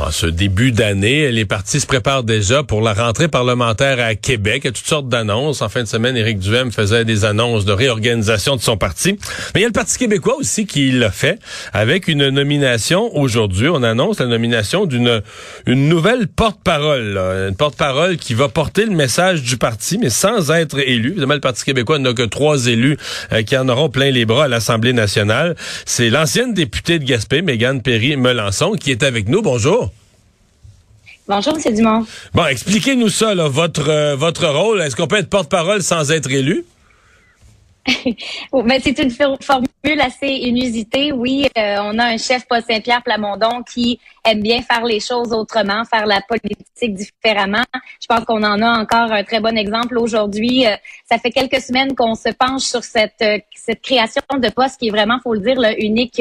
En ce début d'année, les partis se préparent déjà pour la rentrée parlementaire à Québec. Il y a toutes sortes d'annonces. En fin de semaine, Éric Duhem faisait des annonces de réorganisation de son parti. Mais il y a le Parti québécois aussi qui l'a fait avec une nomination aujourd'hui. On annonce la nomination d'une une nouvelle porte-parole. Une porte-parole qui va porter le message du parti, mais sans être élu. Évidemment, le Parti québécois n'a que trois élus euh, qui en auront plein les bras à l'Assemblée nationale. C'est l'ancienne députée de Gaspé, Mégane Perry-Melançon, qui est avec nous. Bonjour. Bonjour, M. Dumont. Bon, expliquez-nous ça, là, votre, euh, votre rôle. Est-ce qu'on peut être porte-parole sans être élu? Ben, c'est une formule assez inusitée. Oui, euh, on a un chef, Paul Saint-Pierre Plamondon, qui aime bien faire les choses autrement, faire la politique différemment. Je pense qu'on en a encore un très bon exemple aujourd'hui. Euh, ça fait quelques semaines qu'on se penche sur cette, cette création de poste qui est vraiment, faut le dire, unique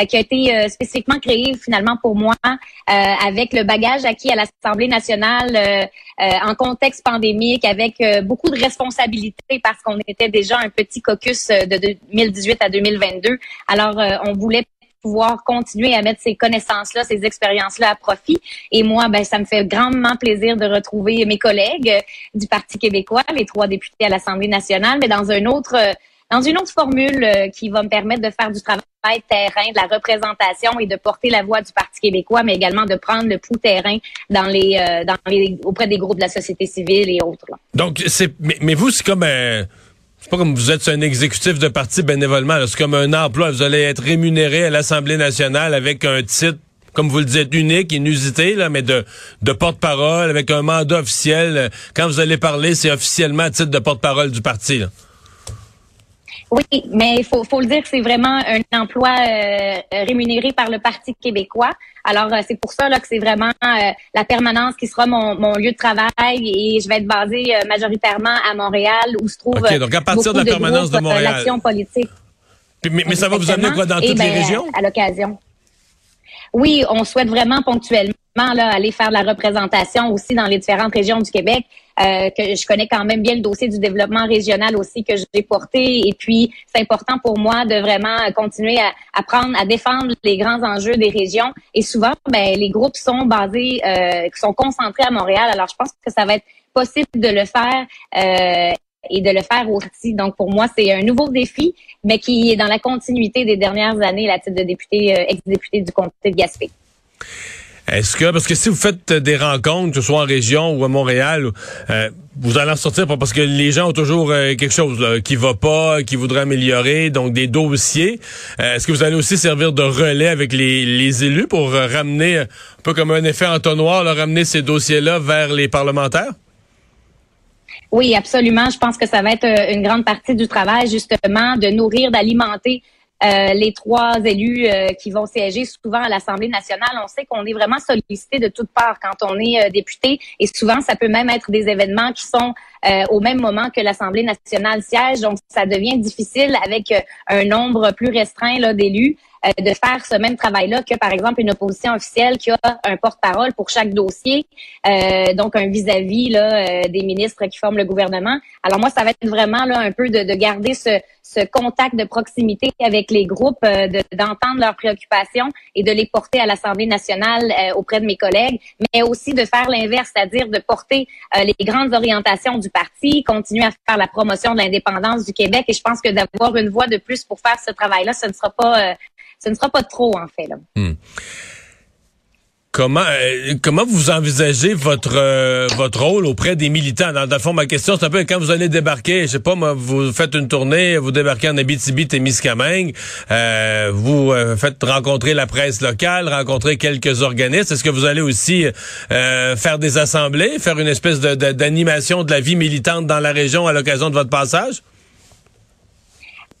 euh, qui a été euh, spécifiquement créé finalement pour moi euh, avec le bagage acquis à l'Assemblée nationale en contexte pandémique, avec beaucoup de responsabilités parce qu'on était déjà un petit caucus de 2018 à 2022. Alors, on voulait pouvoir continuer à mettre ces connaissances-là, ces expériences-là à profit. Et moi, ben, ça me fait grandement plaisir de retrouver mes collègues du Parti québécois, les trois députés à l'Assemblée nationale, mais dans un autre dans une autre formule euh, qui va me permettre de faire du travail terrain, de la représentation et de porter la voix du Parti québécois, mais également de prendre le pouls terrain euh, auprès des groupes de la société civile et autres. Donc, c'est, mais, vous, c'est comme un, c'est pas comme vous êtes un exécutif de parti bénévolement, c'est comme un emploi. Vous allez être rémunéré à l'Assemblée nationale avec un titre comme vous le dites, unique, inusité, là, mais de, de porte-parole, avec un mandat officiel. Quand vous allez parler, c'est officiellement titre de porte-parole du parti. Oui, mais il faut, faut le dire, c'est vraiment un emploi euh, rémunéré par le Parti québécois. Alors, euh, c'est pour ça là, que c'est vraiment euh, la permanence qui sera mon, mon, lieu de travail et je vais être basée majoritairement à Montréal où se trouve OK, donc à partir de la permanence de, Montréal. l'action politique. mais, ça va vous amener quoi dans toutes les ben, régions? À, l'occasion. Oui, on souhaite vraiment ponctuellement aller faire la représentation aussi dans les différentes régions du Québec. Euh, que je connais quand même bien le dossier du développement régional aussi que j'ai porté. Et puis, c'est important pour moi de vraiment continuer à, à, prendre, à défendre les grands enjeux des régions. Et souvent, ben, les groupes sont basés, euh, sont concentrés à Montréal. Alors, je pense que ça va être possible de le faire. Euh, et de le faire aussi. Donc, pour moi, c'est un nouveau défi, mais qui est dans la continuité des dernières années, la titre de député, euh, ex-député du comté de Gaspé. Est-ce que, parce que si vous faites des rencontres, que ce soit en région ou à Montréal, euh, vous allez en sortir parce que les gens ont toujours euh, quelque chose là, qui va pas, qui voudrait améliorer, donc des dossiers. Euh, est-ce que vous allez aussi servir de relais avec les, élus pour ramener, un peu comme un effet entonnoir, là, ramener ces dossiers-là vers les parlementaires? Oui, absolument. Je pense que ça va être une grande partie du travail, justement, de nourrir, d'alimenter les trois élus euh, qui vont siéger souvent à l'Assemblée nationale, on sait qu'on est vraiment sollicité de toutes parts quand on est euh, député et souvent ça peut même être des événements qui sont au même moment que l'Assemblée nationale siège, donc ça devient difficile avec un nombre plus restreint d'élus. Euh, de faire ce même travail-là que, par exemple, une opposition officielle qui a un porte-parole pour chaque dossier, euh, donc un vis-à-vis euh, des ministres qui forment le gouvernement. Alors moi, ça va être vraiment un peu de garder ce, ce, contact de proximité avec les groupes, d'entendre leurs préoccupations et de les porter à l'Assemblée nationale auprès de mes collègues, mais aussi de faire l'inverse, c'est-à-dire de porter les grandes orientations du parti, continuer à faire la promotion de l'indépendance du Québec. Et je pense que d'avoir une voix de plus pour faire ce travail-là, ce ne sera pas ce ne sera pas trop, en fait. Là. Hmm. Comment euh, comment vous envisagez votre euh, votre rôle auprès des militants? Dans, le fond ma question c'est un peu quand vous allez débarquer je sais pas moi vous faites une tournée vous débarquez en Abitibi-Témiscamingue euh, vous euh, faites rencontrer la presse locale rencontrer quelques organismes. Est-ce que vous allez aussi faire des assemblées faire une espèce de d'animation de la vie militante dans la région à l'occasion de votre passage?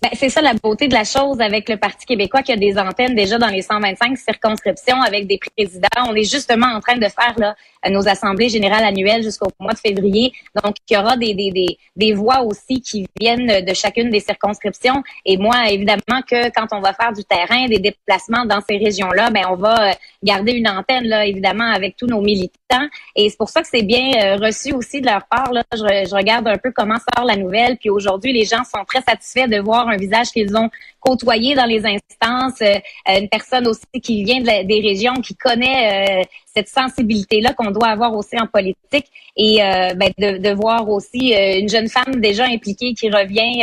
Ben, c'est ça la beauté de la chose avec le Parti québécois qui a des antennes déjà dans les 125 circonscriptions avec des présidents. On est justement en train de faire là nos assemblées générales annuelles jusqu'au mois de février. Donc, il y aura des, des, des, des voix aussi qui viennent de chacune des circonscriptions. Et moi, évidemment que quand on va faire du terrain, des déplacements dans ces régions-là, ben on va garder une antenne, là, évidemment, avec tous nos militants. Et c'est pour ça que c'est bien reçu aussi de leur part. Là. Je, je regarde un peu comment sort la nouvelle. Puis aujourd'hui, les gens sont très satisfaits de voir un visage qu'ils ont côtoyé dans les instances, euh, une personne aussi qui vient des régions, qui connaît euh, cette sensibilité-là qu'on doit avoir aussi en politique et euh, ben, de, voir aussi une jeune femme déjà impliquée qui revient,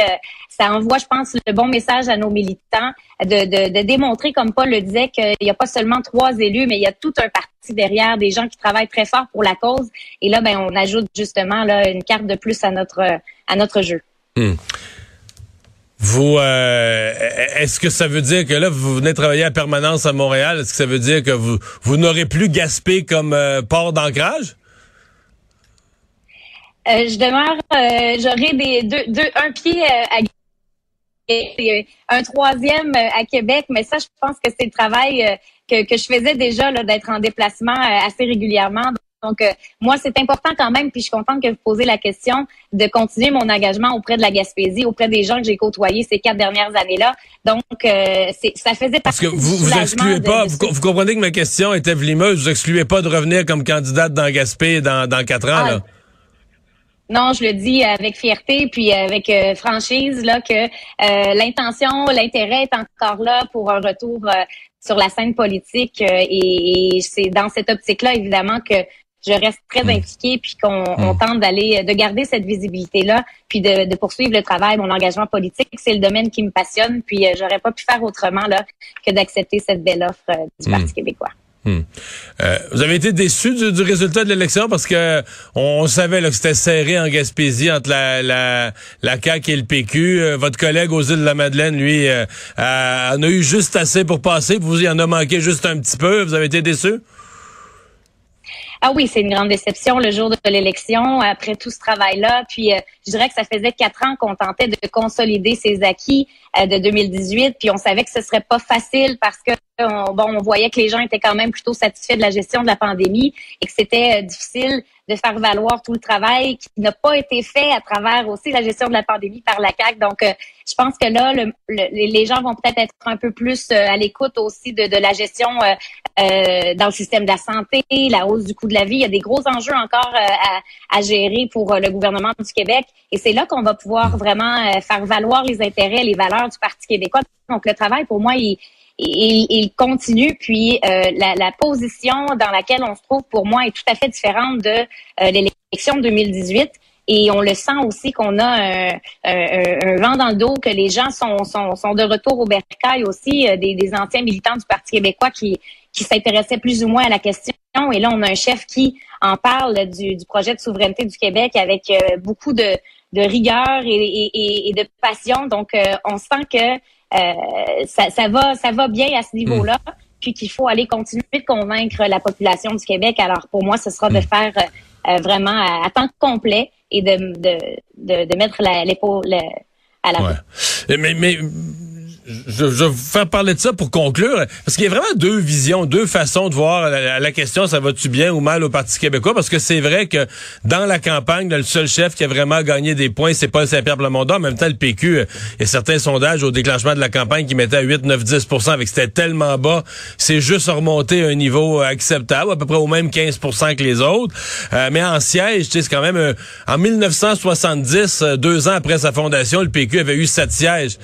ça envoie, je pense, le bon message à nos militants de, de, démontrer, comme Paul le disait, qu'il n'y a pas seulement trois élus, mais il y a tout un parti derrière, des gens qui travaillent très fort pour la cause. Et là, ben, on ajoute justement là une carte de plus à notre à notre jeu. Hmm. Vous, euh, est-ce que ça veut dire que là, vous venez travailler à permanence à Montréal? Est-ce que ça veut dire que vous, vous n'aurez plus Gaspé comme euh, port d'ancrage? Euh, je demeure, j'aurai des deux, deux, un pied à et un troisième à Québec, mais ça, je pense que c'est le travail que, que je faisais déjà d'être en déplacement assez régulièrement. Donc, euh, moi, c'est important quand même, puis je suis contente que vous posez la question de continuer mon engagement auprès de la Gaspésie, auprès des gens que j'ai côtoyés ces quatre dernières années-là. Donc, euh, ça faisait partie Parce que vous vous excluez pas, vous, comprenez que ma question était vlimeuse, vous excluez pas de revenir comme candidate dans Gaspé dans, dans quatre ans, là? Ah, non, je le dis avec fierté puis avec euh, franchise là que l'intention, l'intérêt est encore là pour un retour sur la scène politique et c'est dans cette optique-là évidemment que je reste très hmm. impliquée puis qu'on hmm. tente d'aller de garder cette visibilité là puis de, poursuivre le travail mon engagement politique c'est le domaine qui me passionne puis euh, j'aurais pas pu faire autrement là que d'accepter cette belle offre euh, du hmm. Parti québécois euh, vous avez été déçu du, résultat de l'élection parce que on, savait que c'était serré en Gaspésie entre la, la, la CAQ et le PQ. votre collègue aux îles de la Madeleine, lui, en a eu juste assez pour passer. Vous, y en a manqué juste un petit peu. Vous avez été déçu? Ah oui, c'est une grande déception le jour de l'élection, après tout ce travail-là. Puis, euh, je dirais que ça faisait quatre ans qu'on tentait de consolider ces acquis euh, de 2018, puis on savait que ce serait pas facile parce que on, bon, on voyait que les gens étaient quand même plutôt satisfaits de la gestion de la pandémie et que c'était euh, difficile de faire valoir tout le travail qui n'a pas été fait à travers aussi la gestion de la pandémie par la CAC. Donc, euh, je pense que là, le, les gens vont peut-être être un peu plus euh, à l'écoute aussi de, la gestion euh, dans le système de la santé, la hausse du coût de la vie. Il y a des gros enjeux encore à, à, gérer pour le gouvernement du Québec. Et c'est là qu'on va pouvoir vraiment faire valoir les intérêts, les valeurs du Parti québécois. Donc, le travail, pour moi, il il, continue. Puis euh, la, position dans laquelle on se trouve, pour moi, est tout à fait différente de euh, l'élection de 2018. Et on le sent aussi qu'on a un, vent dans le dos, que les gens sont, sont, de retour au bercail aussi, euh, des, anciens militants du Parti québécois qui, qui s'intéressaient plus ou moins à la question. Et là, on a un chef qui en parle du, projet de souveraineté du Québec avec beaucoup de, rigueur et, de passion. Donc, on sent que euh, ça, ça, va, ça va bien à ce niveau-là. Hmm. Puis qu'il faut aller continuer de convaincre la population du Québec. Alors pour moi, ce sera de hmm. faire euh, vraiment à, temps complet et de, de, de, de mettre l'épaule à la ouais. mais, mais je, je vais vous faire parler de ça pour conclure, parce qu'il y a vraiment deux visions, deux façons de voir la, question, ça va-tu bien ou mal au Parti québécois, parce que c'est vrai que dans la campagne, le seul chef qui a vraiment gagné des points, c'est Paul Saint-Pierre Plamondon. En même temps, le PQ, euh, il y a certains sondages au déclenchement de la campagne qui mettaient à 8, 9, 10 avec c'était tellement bas, c'est juste remonté à un niveau acceptable, à peu près au même 15% que les autres. Euh, mais en siège, c'est quand même... Euh, en 1970, deux ans après sa fondation, le PQ avait eu sept sièges.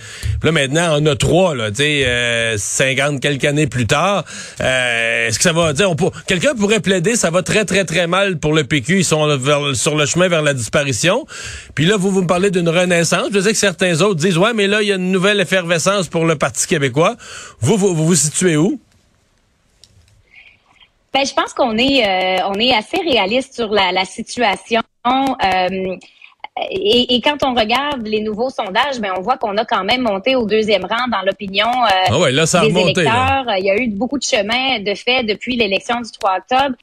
là, maintenant, a trois, là, tu sais, euh, 50 quelques années plus tard. Euh, est-ce que ça va dire, quelqu'un pourrait plaider, ça va très, très, très mal pour le PQ, ils sont sur le chemin vers la disparition. Puis là, vous, vous me parlez d'une renaissance. Je sais que certains autres disent, ouais, mais là, il y a une nouvelle effervescence pour le Parti québécois. Vous, vous vous, situez où? Ben, je pense qu'on est, euh, est assez réaliste sur la, situation. Euh, et, quand on regarde les nouveaux sondages, ben on voit qu'on a quand même monté au deuxième rang dans l'opinion euh, ah là, ça des électeurs. Il y a eu beaucoup de chemin de fait depuis l'élection du 3 octobre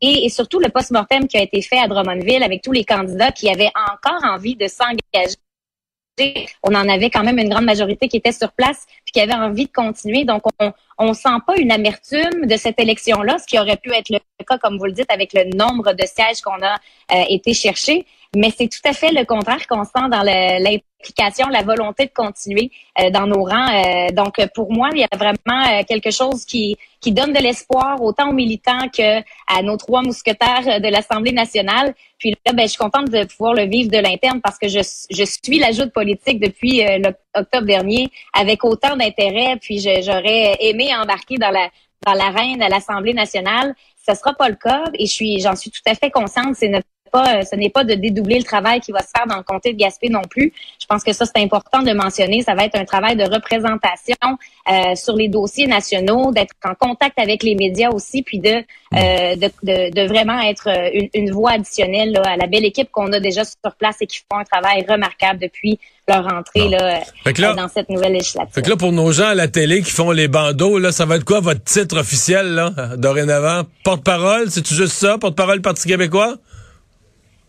et, surtout le post-mortem qui a été fait à Drummondville avec tous les candidats qui avaient encore envie de s'engager. On en avait quand même une grande majorité qui était sur place puis qui avait envie de continuer. Donc, on on sent pas une amertume de cette élection-là, ce qui aurait pu être le cas, comme vous le dites, avec le nombre de sièges qu'on a euh, été chercher. Mais c'est tout à fait le contraire qu'on sent dans l'implication, la volonté de continuer euh, dans nos rangs. Euh, donc, pour moi, il y a vraiment quelque chose qui, qui donne de l'espoir autant aux militants que à nos trois mousquetaires de l'Assemblée nationale. Puis là, ben, je suis contente de pouvoir le vivre de l'interne parce que je, je suis l'ajout politique depuis l'octobre dernier avec autant d'intérêt. Puis j'aurais aimé embarquer dans la dans l'arène à l'Assemblée nationale. Ce sera pas le cas et je suis, j'en suis tout à fait consciente. Pas, ce n'est pas de dédoubler le travail qui va se faire dans le comté de Gaspé non plus. Je pense que ça, c'est important de mentionner. Ça va être un travail de représentation euh, sur les dossiers nationaux, d'être en contact avec les médias aussi, puis de, euh, de, de, de, vraiment être une, une voix additionnelle là, à la belle équipe qu'on a déjà sur place et qui font un travail remarquable depuis leur entrée là, euh, dans cette nouvelle législature. Fait que là, pour nos gens à la télé qui font les bandeaux, là, ça va être quoi votre titre officiel là, dorénavant? Porte-parole, c'est-tu juste ça? Porte-parole Parti québécois?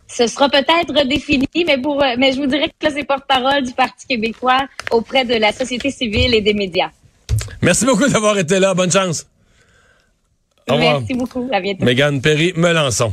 Ce sera peut-être redéfini, mais pour euh, mais je vous dirais que là, c'est porte-parole du Parti québécois auprès de la société civile et des médias. Merci beaucoup d'avoir été là. Bonne chance. Merci beaucoup. À bientôt. Mégane Perry, Melançon.